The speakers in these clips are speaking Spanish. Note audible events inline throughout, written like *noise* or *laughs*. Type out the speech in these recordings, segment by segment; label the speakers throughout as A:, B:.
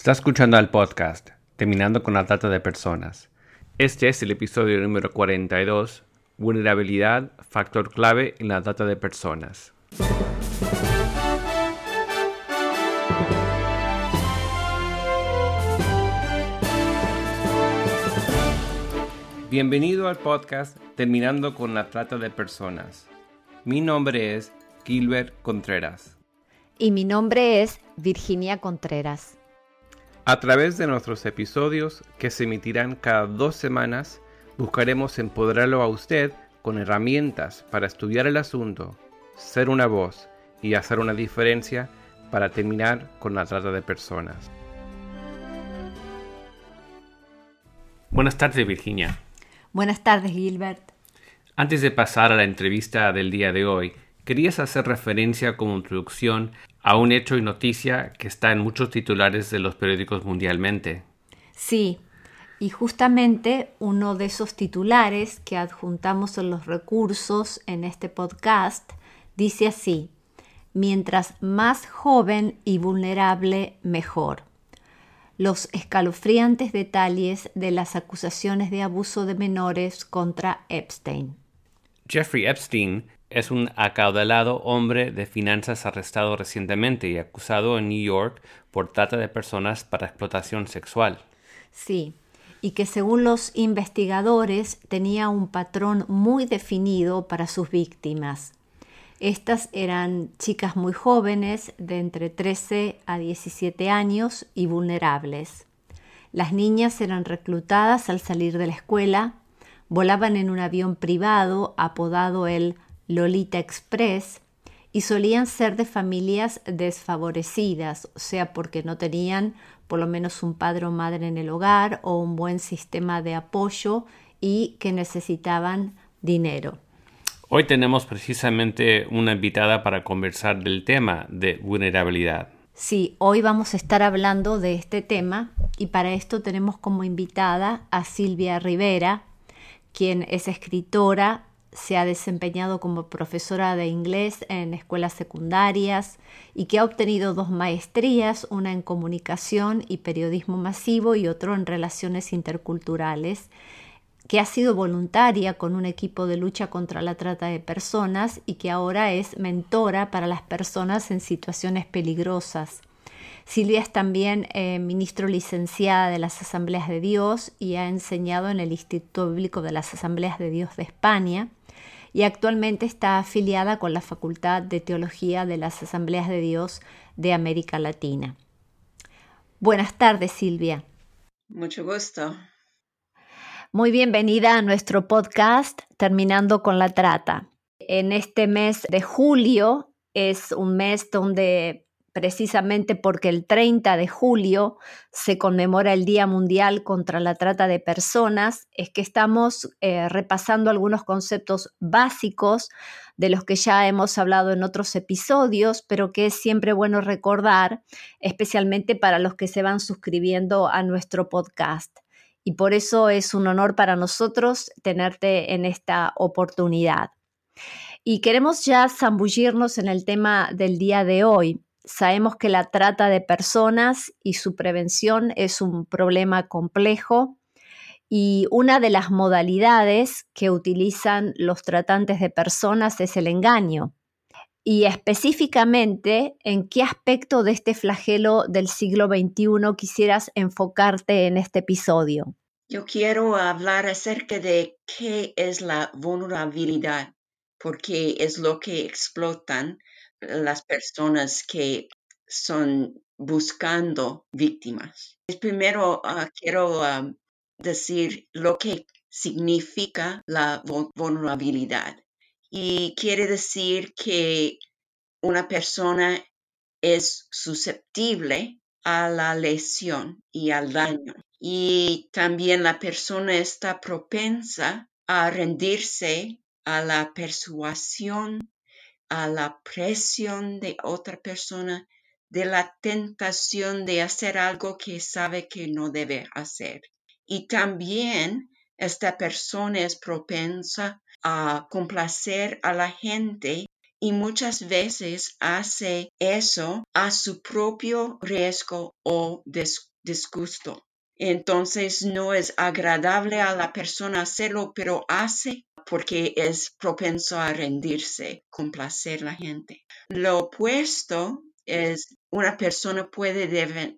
A: Está escuchando al podcast Terminando con la Trata de Personas. Este es el episodio número 42, Vulnerabilidad, factor clave en la trata de personas. Bienvenido al podcast Terminando con la Trata de Personas. Mi nombre es Gilbert Contreras.
B: Y mi nombre es Virginia Contreras.
A: A través de nuestros episodios, que se emitirán cada dos semanas, buscaremos empoderarlo a usted con herramientas para estudiar el asunto, ser una voz y hacer una diferencia para terminar con la trata de personas. Buenas tardes, Virginia.
B: Buenas tardes, Gilbert.
A: Antes de pasar a la entrevista del día de hoy, querías hacer referencia como introducción a un hecho y noticia que está en muchos titulares de los periódicos mundialmente.
B: Sí, y justamente uno de esos titulares que adjuntamos en los recursos en este podcast dice así, mientras más joven y vulnerable, mejor. Los escalofriantes detalles de las acusaciones de abuso de menores contra Epstein.
A: Jeffrey Epstein es un acaudalado hombre de finanzas arrestado recientemente y acusado en New York por trata de personas para explotación sexual.
B: Sí, y que según los investigadores tenía un patrón muy definido para sus víctimas. Estas eran chicas muy jóvenes, de entre 13 a 17 años y vulnerables. Las niñas eran reclutadas al salir de la escuela, volaban en un avión privado apodado el Lolita Express y solían ser de familias desfavorecidas, o sea, porque no tenían por lo menos un padre o madre en el hogar o un buen sistema de apoyo y que necesitaban dinero.
A: Hoy tenemos precisamente una invitada para conversar del tema de vulnerabilidad.
B: Sí, hoy vamos a estar hablando de este tema y para esto tenemos como invitada a Silvia Rivera, quien es escritora se ha desempeñado como profesora de inglés en escuelas secundarias y que ha obtenido dos maestrías, una en comunicación y periodismo masivo y otro en relaciones interculturales, que ha sido voluntaria con un equipo de lucha contra la trata de personas y que ahora es mentora para las personas en situaciones peligrosas. Silvia es también eh, ministro licenciada de las Asambleas de Dios y ha enseñado en el Instituto Bíblico de las Asambleas de Dios de España y actualmente está afiliada con la Facultad de Teología de las Asambleas de Dios de América Latina. Buenas tardes, Silvia.
C: Mucho gusto.
B: Muy bienvenida a nuestro podcast Terminando con la Trata. En este mes de julio es un mes donde precisamente porque el 30 de julio se conmemora el Día Mundial contra la Trata de Personas, es que estamos eh, repasando algunos conceptos básicos de los que ya hemos hablado en otros episodios, pero que es siempre bueno recordar, especialmente para los que se van suscribiendo a nuestro podcast. Y por eso es un honor para nosotros tenerte en esta oportunidad. Y queremos ya zambullirnos en el tema del día de hoy Sabemos que la trata de personas y su prevención es un problema complejo y una de las modalidades que utilizan los tratantes de personas es el engaño. Y específicamente, ¿en qué aspecto de este flagelo del siglo XXI quisieras enfocarte en este episodio?
C: Yo quiero hablar acerca de qué es la vulnerabilidad, porque es lo que explotan las personas que son buscando víctimas. Primero ah, quiero ah, decir lo que significa la vulnerabilidad. Y quiere decir que una persona es susceptible a la lesión y al daño. Y también la persona está propensa a rendirse a la persuasión a la presión de otra persona, de la tentación de hacer algo que sabe que no debe hacer. Y también esta persona es propensa a complacer a la gente y muchas veces hace eso a su propio riesgo o disgusto. Entonces no es agradable a la persona hacerlo, pero hace porque es propenso a rendirse, complacer a la gente. Lo opuesto es una persona puede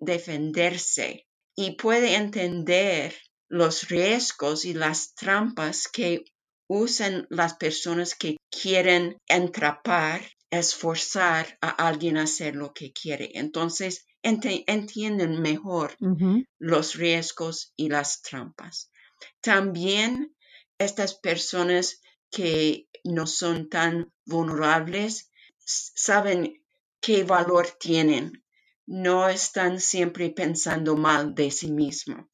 C: defenderse y puede entender los riesgos y las trampas que usan las personas que quieren entrapar, esforzar a alguien a hacer lo que quiere. Entonces, entienden mejor los riesgos y las trampas. También estas personas que no son tan vulnerables saben qué valor tienen. No están siempre pensando mal de sí mismo.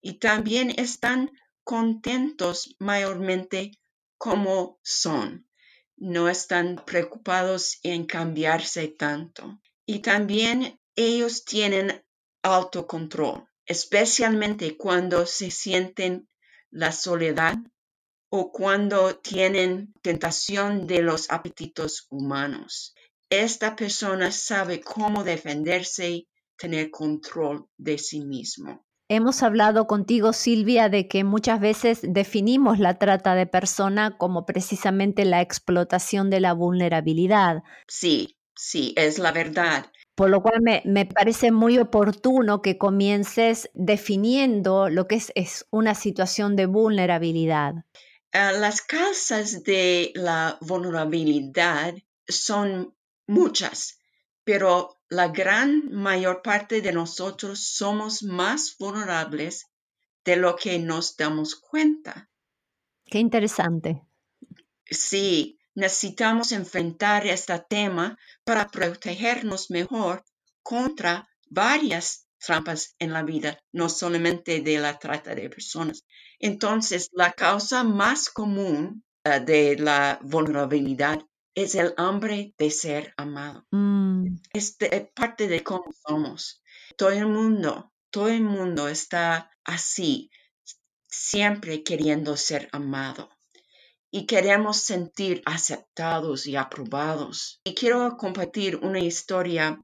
C: Y también están contentos mayormente como son. No están preocupados en cambiarse tanto. Y también ellos tienen autocontrol, especialmente cuando se sienten la soledad o cuando tienen tentación de los apetitos humanos. Esta persona sabe cómo defenderse y tener control de sí mismo.
B: Hemos hablado contigo, Silvia, de que muchas veces definimos la trata de persona como precisamente la explotación de la vulnerabilidad.
C: Sí, sí, es la verdad.
B: Por lo cual me, parece muy oportuno que comiences definiendo lo que es, una situación de vulnerabilidad.
C: Ah, las causas de la vulnerabilidad son muchas, pero la gran mayor parte de nosotros somos más vulnerables de lo que nos damos cuenta.
B: Qué interesante.
C: Sí, necesitamos enfrentar este tema para protegernos mejor contra varias trampas en la vida, no solamente de la trata de personas. Entonces, la causa más común eh, de la vulnerabilidad es el hambre de ser amado. Mm. Es parte de cómo somos. Todo el mundo, todo el mundo está así, siempre queriendo ser amado y queremos sentir aceptados y aprobados. Y quiero compartir una historia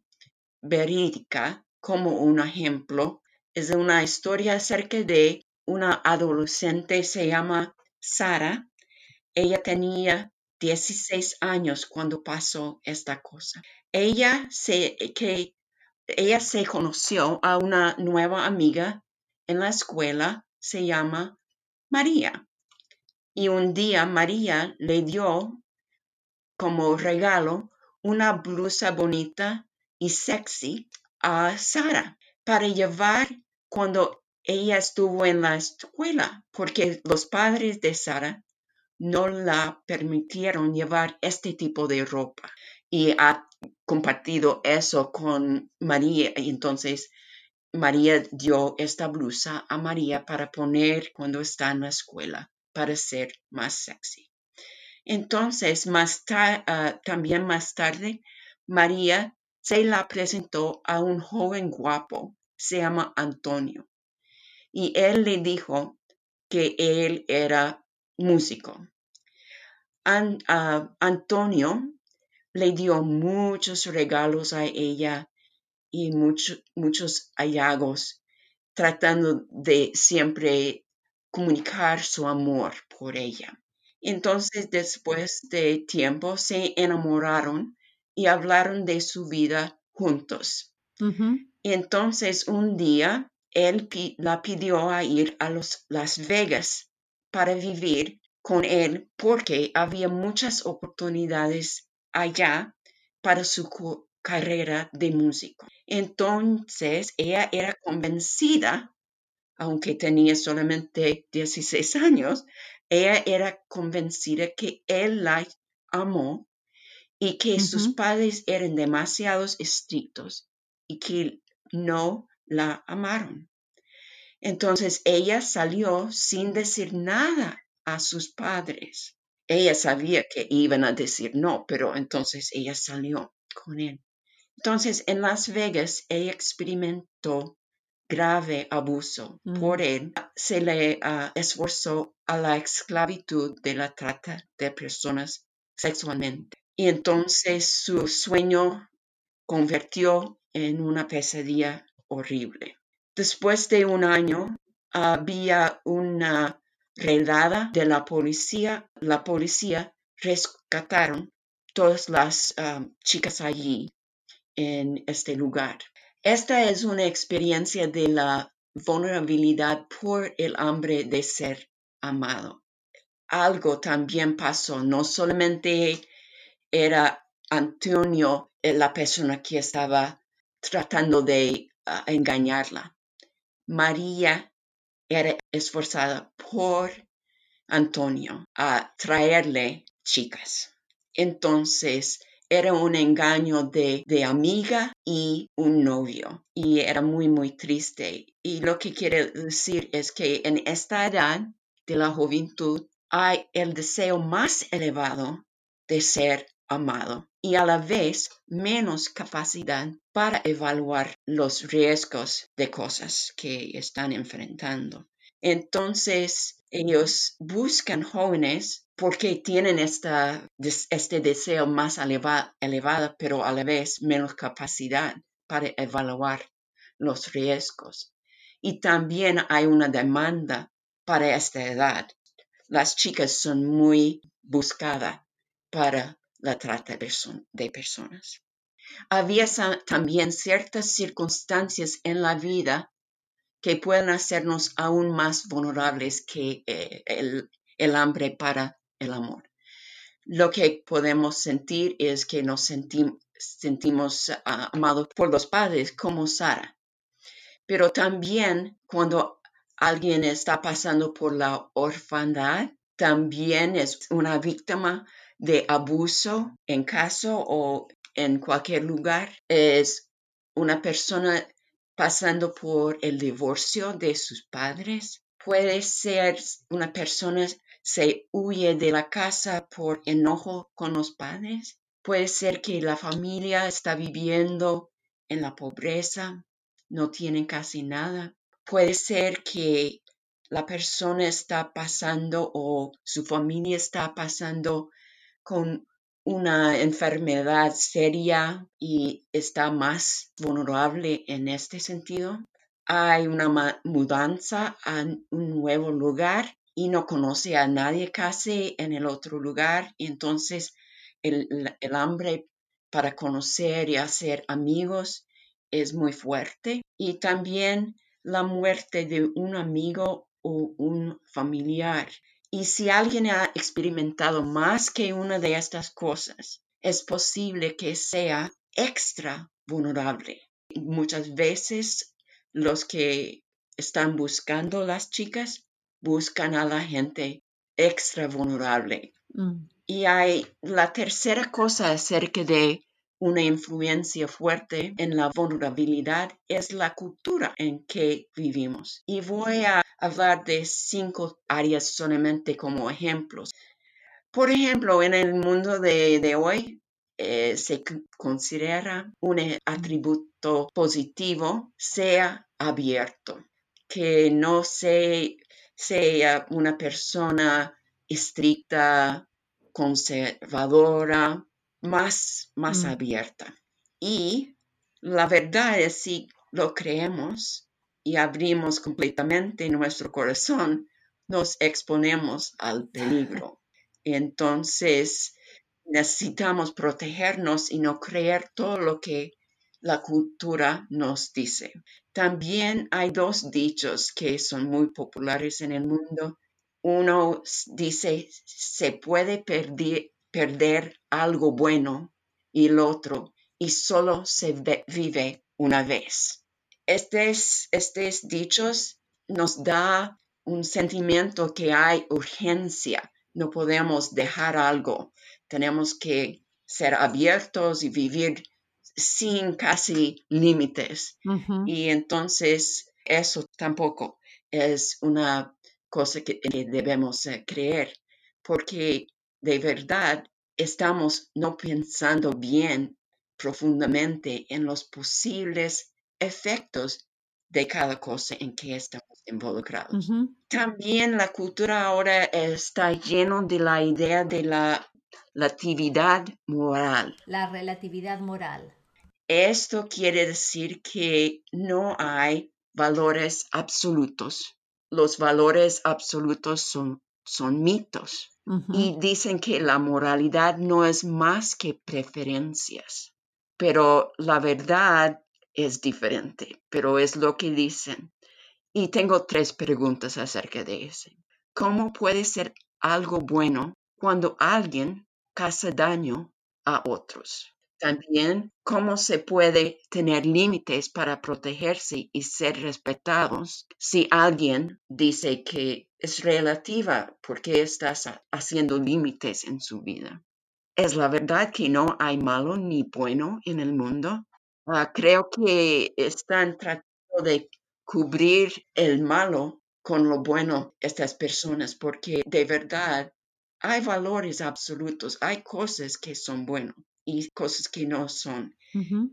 C: verídica como un ejemplo. Es una historia acerca de una adolescente, se llama Sara. Ella tenía 16 años cuando pasó esta cosa. Ella se, que, ella se conoció a una nueva amiga en la escuela, se llama María. Y un día María le dio como regalo una blusa bonita y sexy a Sara para llevar cuando ella estuvo en la escuela, porque los padres de Sara no la permitieron llevar este tipo de ropa. Y ha compartido eso con María y entonces María dio esta blusa a María para poner cuando está en la escuela para ser más sexy. Entonces, más ah, también más tarde, María se la presentó a un joven guapo, se llama Antonio, y él le dijo que él era músico. Ah, Antonio le dio muchos regalos a ella y muchos hallazgos, tratando de siempre comunicar su amor por ella. Entonces, después de tiempo, se enamoraron y hablaron de su vida juntos. Entonces, un día, él la pidió a ir a los, Las Vegas para vivir con él porque había muchas oportunidades allá para su carrera de músico. Entonces, ella era convencida aunque tenía solamente 16 años, ella era convencida que él la amó y que sus padres eran demasiado estrictos y que no la amaron. Entonces ella salió sin decir nada a sus padres. Ella sabía que iban a decir no, pero entonces ella salió con él. Entonces en Las Vegas ella experimentó grave abuso. Por él se le ah, esforzó a la esclavitud de la trata de personas sexualmente. Y entonces su sueño convirtió en una pesadilla horrible. Después de un año, había una redada de la policía. La policía rescataron todas las um, chicas allí en este lugar. Esta es una experiencia de la vulnerabilidad por el hambre de ser amado. Algo también pasó, no solamente era Antonio la persona que estaba tratando de uh, engañarla. María era esforzada por Antonio a traerle chicas. Entonces, era un engaño de, de, amiga y un novio y era muy, muy triste. Y lo que quiere decir es que en esta edad de la juventud hay el deseo más elevado de ser amado y a la vez menos capacidad para evaluar los riesgos de cosas que están enfrentando. Entonces, ellos buscan jóvenes porque tienen esta, este deseo más elevado, pero a la vez menos capacidad para evaluar los riesgos. Y también hay una demanda para esta edad. Las chicas son muy buscadas para la trata de personas. Había también ciertas circunstancias en la vida que pueden hacernos aún más vulnerables que eh, el hambre para el amor. Lo que podemos sentir es que nos sentimos ah, amados por los padres como Sara. Pero también cuando alguien está pasando por la orfandad, también es una víctima de abuso en casa o en cualquier lugar. Es una persona pasando por el divorcio de sus padres. Puede ser una persona se huye de la casa por enojo con los padres. Puede ser que la familia está viviendo en la pobreza, no tienen casi nada. Puede ser que la persona está pasando o su familia está pasando con una enfermedad seria y está más vulnerable en este sentido. Hay una mudanza a un nuevo lugar y no conoce a nadie casi en el otro lugar. entonces el, hambre para conocer y hacer amigos es muy fuerte. Y también la muerte de un amigo o un familiar. Y si alguien ha experimentado más que una de estas cosas, es posible que sea extra vulnerable. Muchas veces los que están buscando las chicas buscan a la gente extra vulnerable. Mm. Y hay la tercera cosa acerca de una influencia fuerte en la vulnerabilidad es la cultura en que vivimos. Y voy a hablar de cinco áreas solamente como ejemplos. Por ejemplo, en el mundo de, hoy eh, se considera un atributo positivo sea abierto, que no se sea una persona estricta, conservadora, más, más mm. abierta. Y la verdad es si lo creemos y abrimos completamente nuestro corazón, nos exponemos al peligro. Entonces, necesitamos protegernos y no creer todo lo que la cultura nos dice. También hay dos dichos que son muy populares en el mundo. Uno dice, se puede perder, algo bueno y el otro, y solo se vive una vez. Estos, estos dichos nos da un sentimiento que hay urgencia. No podemos dejar algo. Tenemos que ser abiertos y vivir sin casi límites. Y entonces eso tampoco es una cosa que, debemos eh, creer, porque de verdad estamos no pensando bien profundamente en los posibles efectos de cada cosa en que estamos involucrados. También la cultura ahora está lleno de la idea de la relatividad moral.
B: La relatividad moral.
C: Esto quiere decir que no hay valores absolutos. Los valores absolutos son, son mitos y dicen que la moralidad no es más que preferencias. Pero la verdad es diferente, pero es lo que dicen. Y tengo tres preguntas acerca de eso. ¿Cómo puede ser algo bueno cuando alguien causa daño a otros? También, ¿cómo se puede tener límites para protegerse y ser respetados si alguien dice que es relativa porque estás haciendo límites en su vida? ¿Es la verdad que no hay malo ni bueno en el mundo? Ah, creo que están tratando de cubrir el malo con lo bueno estas personas porque de verdad hay valores absolutos, hay cosas que son buenas y cosas que no son.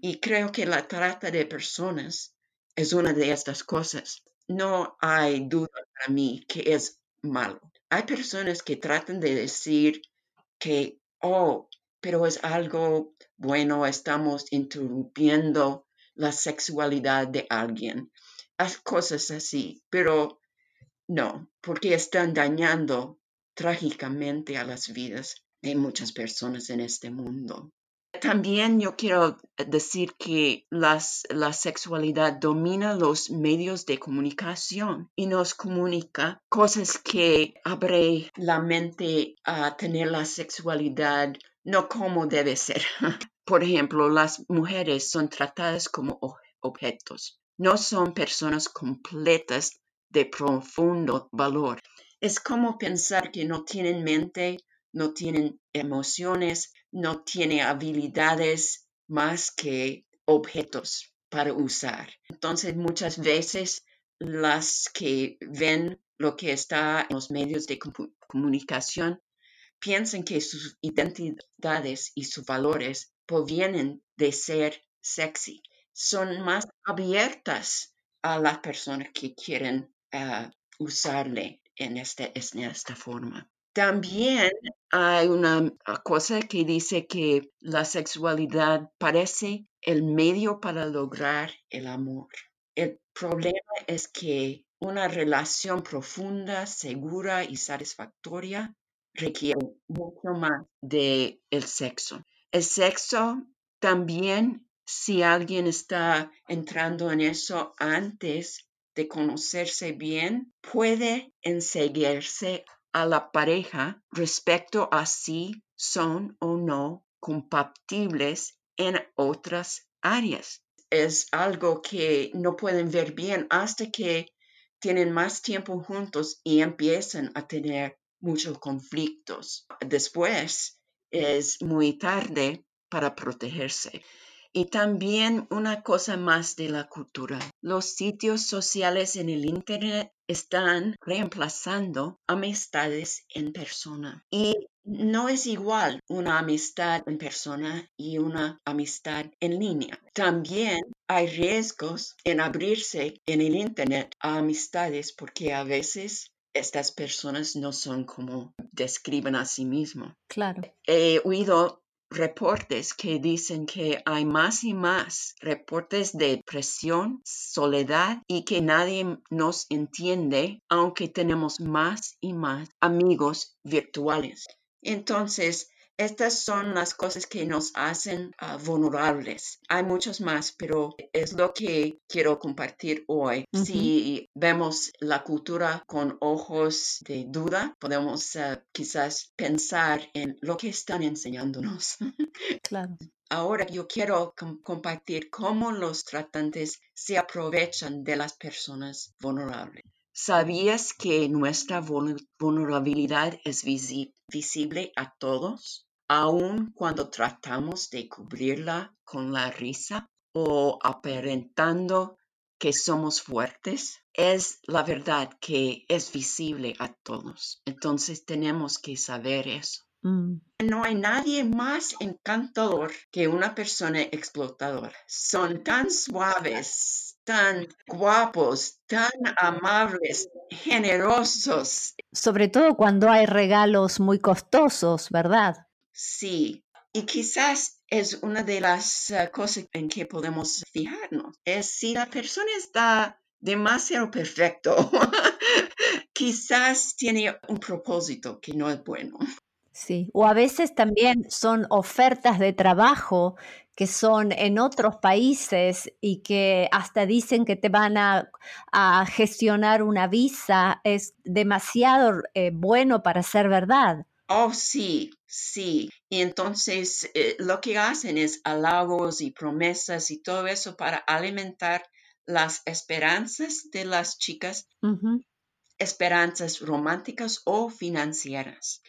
C: Y creo que la trata de personas es una de estas cosas. No hay duda para mí que es malo. Hay personas que tratan de decir que, oh, pero es algo bueno, estamos interrumpiendo la sexualidad de alguien. Hay cosas así, pero no, porque están dañando trágicamente a las vidas de muchas personas en este mundo. También yo quiero decir que las, la sexualidad domina los medios de comunicación y nos comunica cosas que abre la mente a tener la sexualidad no como debe ser. *laughs* Por ejemplo, las mujeres son tratadas como objetos, no son personas completas de profundo valor. Es como pensar que no tienen mente, no tienen emociones, no tiene habilidades más que objetos para usar. Entonces, muchas veces las que ven lo que está en los medios de comunicación piensan que sus identidades y sus valores provienen de ser sexy. Son más abiertas a las personas que quieren ah, usarle en, este, en esta forma. También hay una cosa que dice que la sexualidad parece el medio para lograr el amor. El problema es que una relación profunda, segura y satisfactoria requiere mucho más de el sexo. El sexo también, si alguien está entrando en eso antes de conocerse bien, puede enseguirse a la pareja respecto a si son o no compatibles en otras áreas. Es algo que no pueden ver bien hasta que tienen más tiempo juntos y empiezan a tener muchos conflictos. Después es muy tarde para protegerse. Y también una cosa más de la cultura. Los sitios sociales en el Internet están reemplazando amistades en persona. Y no es igual una amistad en persona y una amistad en línea. También hay riesgos en abrirse en el Internet a amistades porque a veces estas personas no son como describen a sí mismos.
B: Claro.
C: He oído reportes que dicen que hay más y más reportes de presión, soledad y que nadie nos entiende, aunque tenemos más y más amigos virtuales. Entonces, estas son las cosas que nos hacen ah, vulnerables. Hay muchos más, pero es lo que quiero compartir hoy. Si vemos la cultura con ojos de duda, podemos ah, quizás pensar en lo que están enseñándonos. *laughs*
B: Claro.
C: Ahora yo quiero compartir cómo los tratantes se aprovechan de las personas vulnerables. ¿Sabías que nuestra vulnerabilidad es visible a todos? Aun cuando tratamos de cubrirla con la risa o aparentando que somos fuertes, es la verdad que es visible a todos. Entonces tenemos que saber eso. Mm. No hay nadie más encantador que una persona explotadora. Son tan suaves, tan guapos, tan amables, generosos.
B: Sobre todo cuando hay regalos muy costosos, ¿verdad?
C: Sí, y quizás es una de las eh, cosas en que podemos fijarnos. Es si la persona está demasiado perfecto. *laughs* Quizás tiene un propósito que no es bueno.
B: Sí, o a veces también son ofertas de trabajo que son en otros países y que hasta dicen que te van a, gestionar una visa, es demasiado eh, bueno para ser verdad.
C: Oh, sí, sí. Y entonces eh, lo que hacen es halagos y promesas y todo eso para alimentar las esperanzas de las chicas, esperanzas románticas o financieras.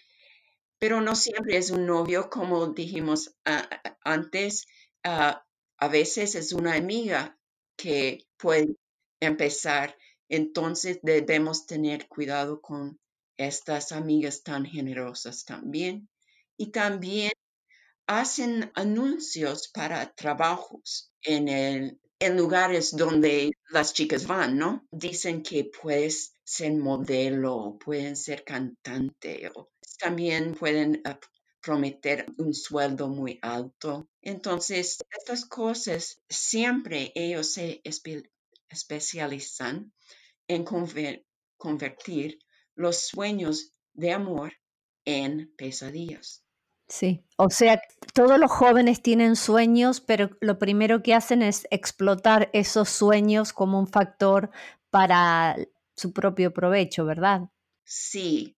C: Pero no siempre es un novio, como dijimos ah, antes, Ah, a veces es una amiga que puede empezar. Entonces debemos tener cuidado con estas amigas tan generosas también. Y también hacen anuncios para trabajos en, el, en lugares donde las chicas van, ¿no? Dicen que puedes ser modelo, pueden ser cantante, o también pueden ah, prometer un sueldo muy alto. Entonces, estas cosas siempre ellos se especializan en convertir los sueños de amor en pesadillas.
B: Sí, o sea, todos los jóvenes tienen sueños, pero lo primero que hacen es explotar esos sueños como un factor para su propio provecho, ¿verdad?
C: Sí,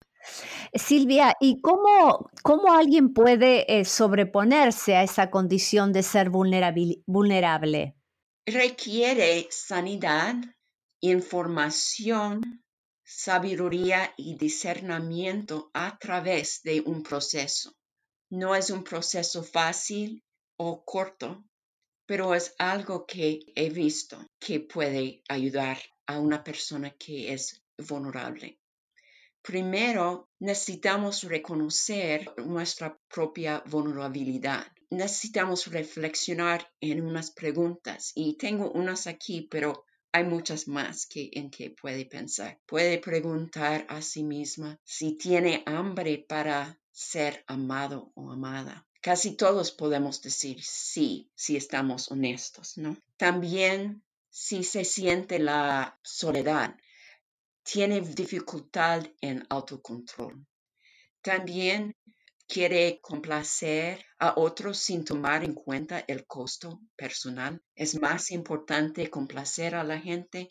B: Silvia, ¿y cómo, cómo alguien puede eh, sobreponerse a esa condición de ser vulnerable?
C: Requiere sanidad, información, sabiduría y discernimiento a través de un proceso. No es un proceso fácil o corto, pero es algo que he visto que puede ayudar a una persona que es vulnerable. Primero, necesitamos reconocer nuestra propia vulnerabilidad. Necesitamos reflexionar en unas preguntas y tengo unas aquí, pero hay muchas más que en que puede pensar. Puede preguntar a sí misma si tiene hambre para ser amado o amada. Casi todos podemos decir sí si estamos honestos, ¿no? También si se siente la soledad, tiene dificultad en autocontrol. También quiere complacer a otros sin tomar en cuenta el costo personal. Es más importante complacer a la gente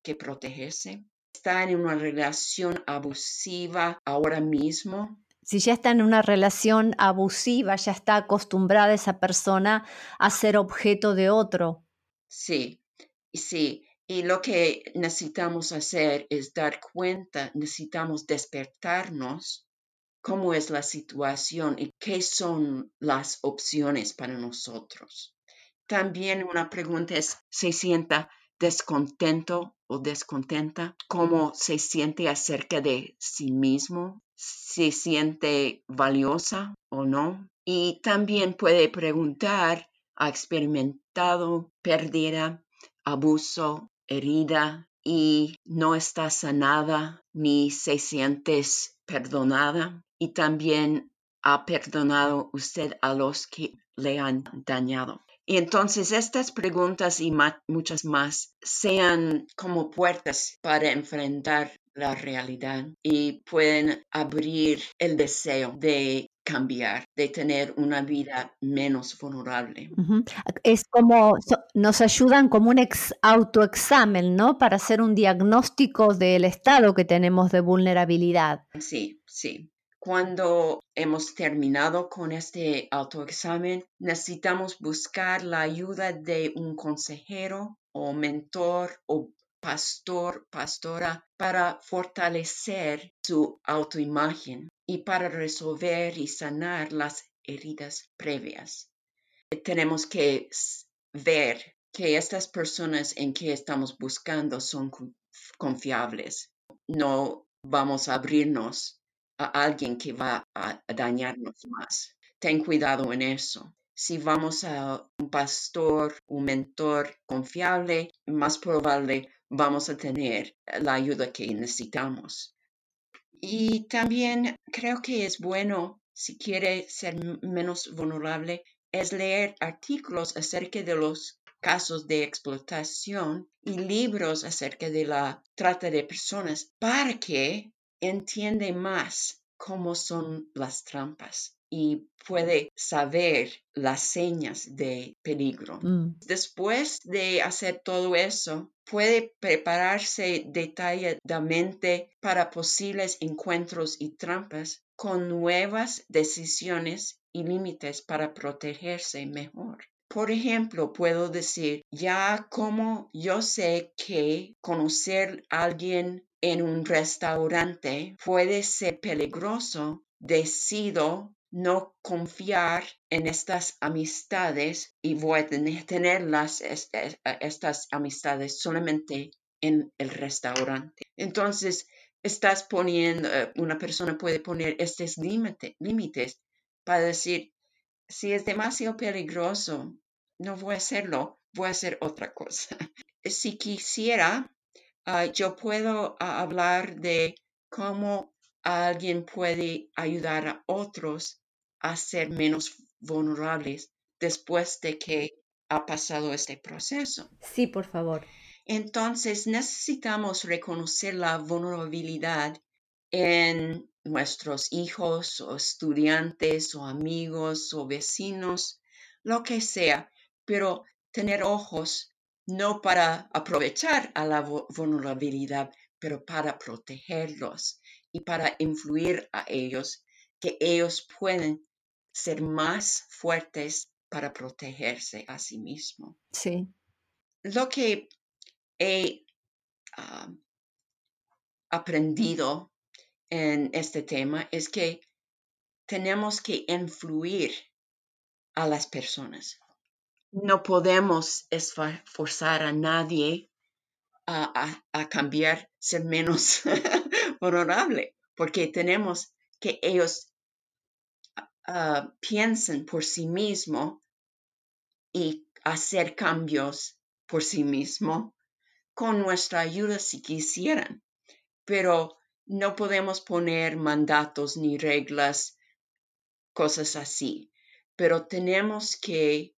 C: que protegerse. Está en una relación abusiva ahora mismo.
B: Si ya está en una relación abusiva, ya está acostumbrada esa persona a ser objeto de otro.
C: Sí, sí. Y lo que necesitamos hacer es dar cuenta, necesitamos despertarnos cómo es la situación y qué son las opciones para nosotros. También una pregunta es, ¿se sienta descontento o descontenta? ¿Cómo se siente acerca de sí mismo? ¿Se siente valiosa o no? Y también puede preguntar, ¿ha experimentado pérdida, abuso herida y no está sanada ni se siente perdonada y también ha perdonado usted a los que le han dañado. Y entonces estas preguntas y muchas más sean como puertas para enfrentar la realidad y pueden abrir el deseo de cambiar, de tener una vida menos vulnerable.
B: Es como, nos ayudan como un ex autoexamen, ¿no? Para hacer un diagnóstico del estado que tenemos de vulnerabilidad.
C: Sí, sí. Cuando hemos terminado con este autoexamen, necesitamos buscar la ayuda de un consejero o mentor o pastor, pastora, para fortalecer su autoimagen y para resolver y sanar las heridas previas. Tenemos que ver que estas personas en que estamos buscando son confiables. No vamos a abrirnos a alguien que va a dañarnos más. Ten cuidado en eso si vamos a un pastor, un mentor confiable, más probable vamos a tener la ayuda que necesitamos. Y también creo que es bueno, si quiere ser menos vulnerable, es leer artículos acerca de los casos de explotación y libros acerca de la trata de personas para que entiende más cómo son las trampas y puede saber las señas de peligro.
B: Mm.
C: Después de hacer todo eso, puede prepararse detalladamente para posibles encuentros y trampas con nuevas decisiones y límites para protegerse mejor. Por ejemplo, puedo decir, ya como yo sé que conocer a alguien en un restaurante puede ser peligroso, decido no confiar en estas amistades y voy a tenerlas, estas amistades solamente en el restaurante. Entonces, estás poniendo, eh, una persona puede poner estos límites para decir, si es demasiado peligroso, no voy a hacerlo, voy a hacer otra cosa. *laughs* si quisiera, ah, yo puedo ah, hablar de cómo alguien puede ayudar a otros a ser menos vulnerables después de que ha pasado este proceso.
B: Sí, por favor.
C: Entonces necesitamos reconocer la vulnerabilidad en nuestros hijos o estudiantes o amigos o vecinos, lo que sea, pero tener ojos no para aprovechar a la vulnerabilidad, pero para protegerlos y para influir a ellos, que ellos pueden ser más fuertes para protegerse a sí mismos.
B: Sí.
C: Lo que he ah, aprendido en este tema es que tenemos que influir a las personas. No podemos esforzar a nadie a, a cambiar, ser menos *laughs* vulnerable, porque tenemos que ellos uh, piensen por sí mismo y hacer cambios por sí mismo con nuestra ayuda si quisieran, pero no podemos poner mandatos ni reglas, cosas así, pero tenemos que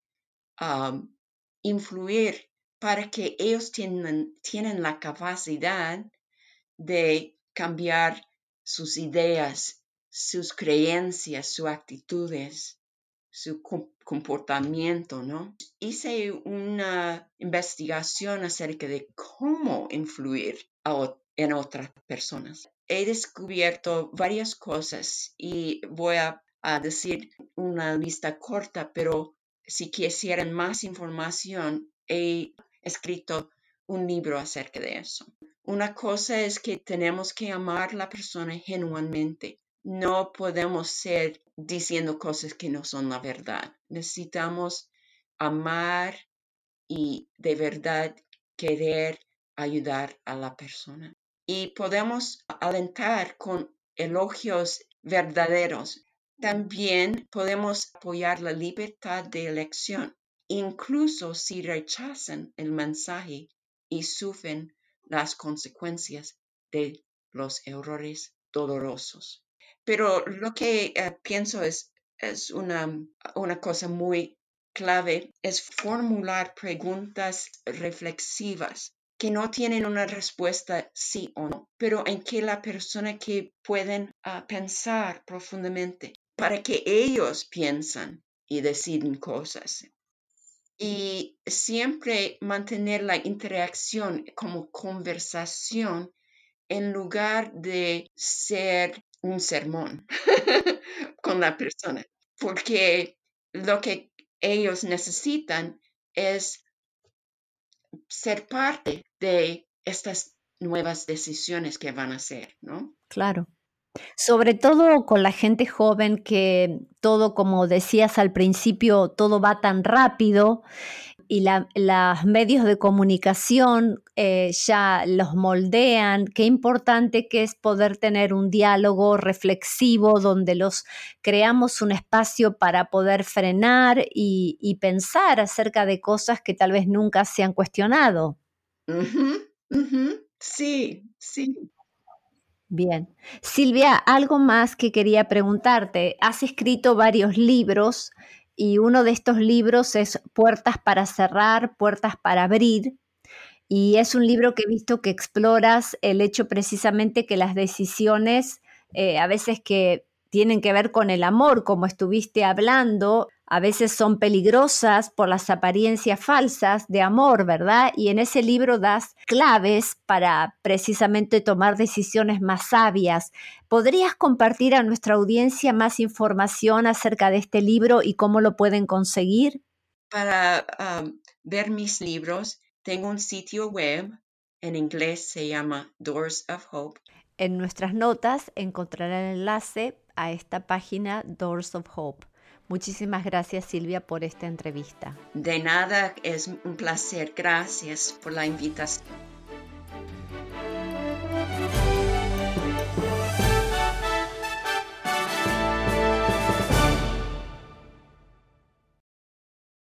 C: influir para que ellos tienen, tienen la capacidad de cambiar sus ideas, sus creencias, sus actitudes, su comportamiento, ¿no? Hice una investigación acerca de cómo influir en otras personas. He descubierto varias cosas y voy a, decir una lista corta, pero si quisieran más información, he escrito un libro acerca de eso. Una cosa es que tenemos que amar a la persona genuinamente. No podemos ser diciendo cosas que no son la verdad. Necesitamos amar y de verdad querer ayudar a la persona. Y podemos alentar con elogios verdaderos. También podemos apoyar la libertad de elección, incluso si rechazan el mensaje y sufren las consecuencias de los errores dolorosos. Pero lo que eh, pienso es, una, una cosa muy clave, es formular preguntas reflexivas que no tienen una respuesta sí o no, pero en que la persona que pueden ah, pensar profundamente para que ellos piensan y deciden cosas y siempre mantener la interacción como conversación en lugar de ser un sermón *laughs* con la persona, porque lo que ellos necesitan es ser parte de estas nuevas decisiones que van a hacer, ¿no?
B: Claro. Sobre todo con la gente joven que todo, como decías al principio, todo va tan rápido y los medios de comunicación eh, ya los moldean. Qué importante que es poder tener un diálogo reflexivo donde los creamos un espacio para poder frenar y, pensar acerca de cosas que tal vez nunca se han cuestionado.
C: Sí, sí.
B: Bien. Silvia, algo más que quería preguntarte. Has escrito varios libros y uno de estos libros es Puertas para cerrar, puertas para abrir. Y es un libro que he visto que exploras el hecho precisamente que las decisiones, eh, a veces que tienen que ver con el amor, como estuviste hablando, a veces son peligrosas por las apariencias falsas de amor, ¿verdad? Y en ese libro das claves para precisamente tomar decisiones más sabias. ¿Podrías compartir a nuestra audiencia más información acerca de este libro y cómo lo pueden conseguir?
C: Para um, ver mis libros, tengo un sitio web, en inglés se llama Doors of Hope.
B: En nuestras notas encontrarán el enlace a esta página Doors of Hope. Muchísimas gracias Silvia por esta entrevista.
C: De nada, es un placer. Gracias por la invitación.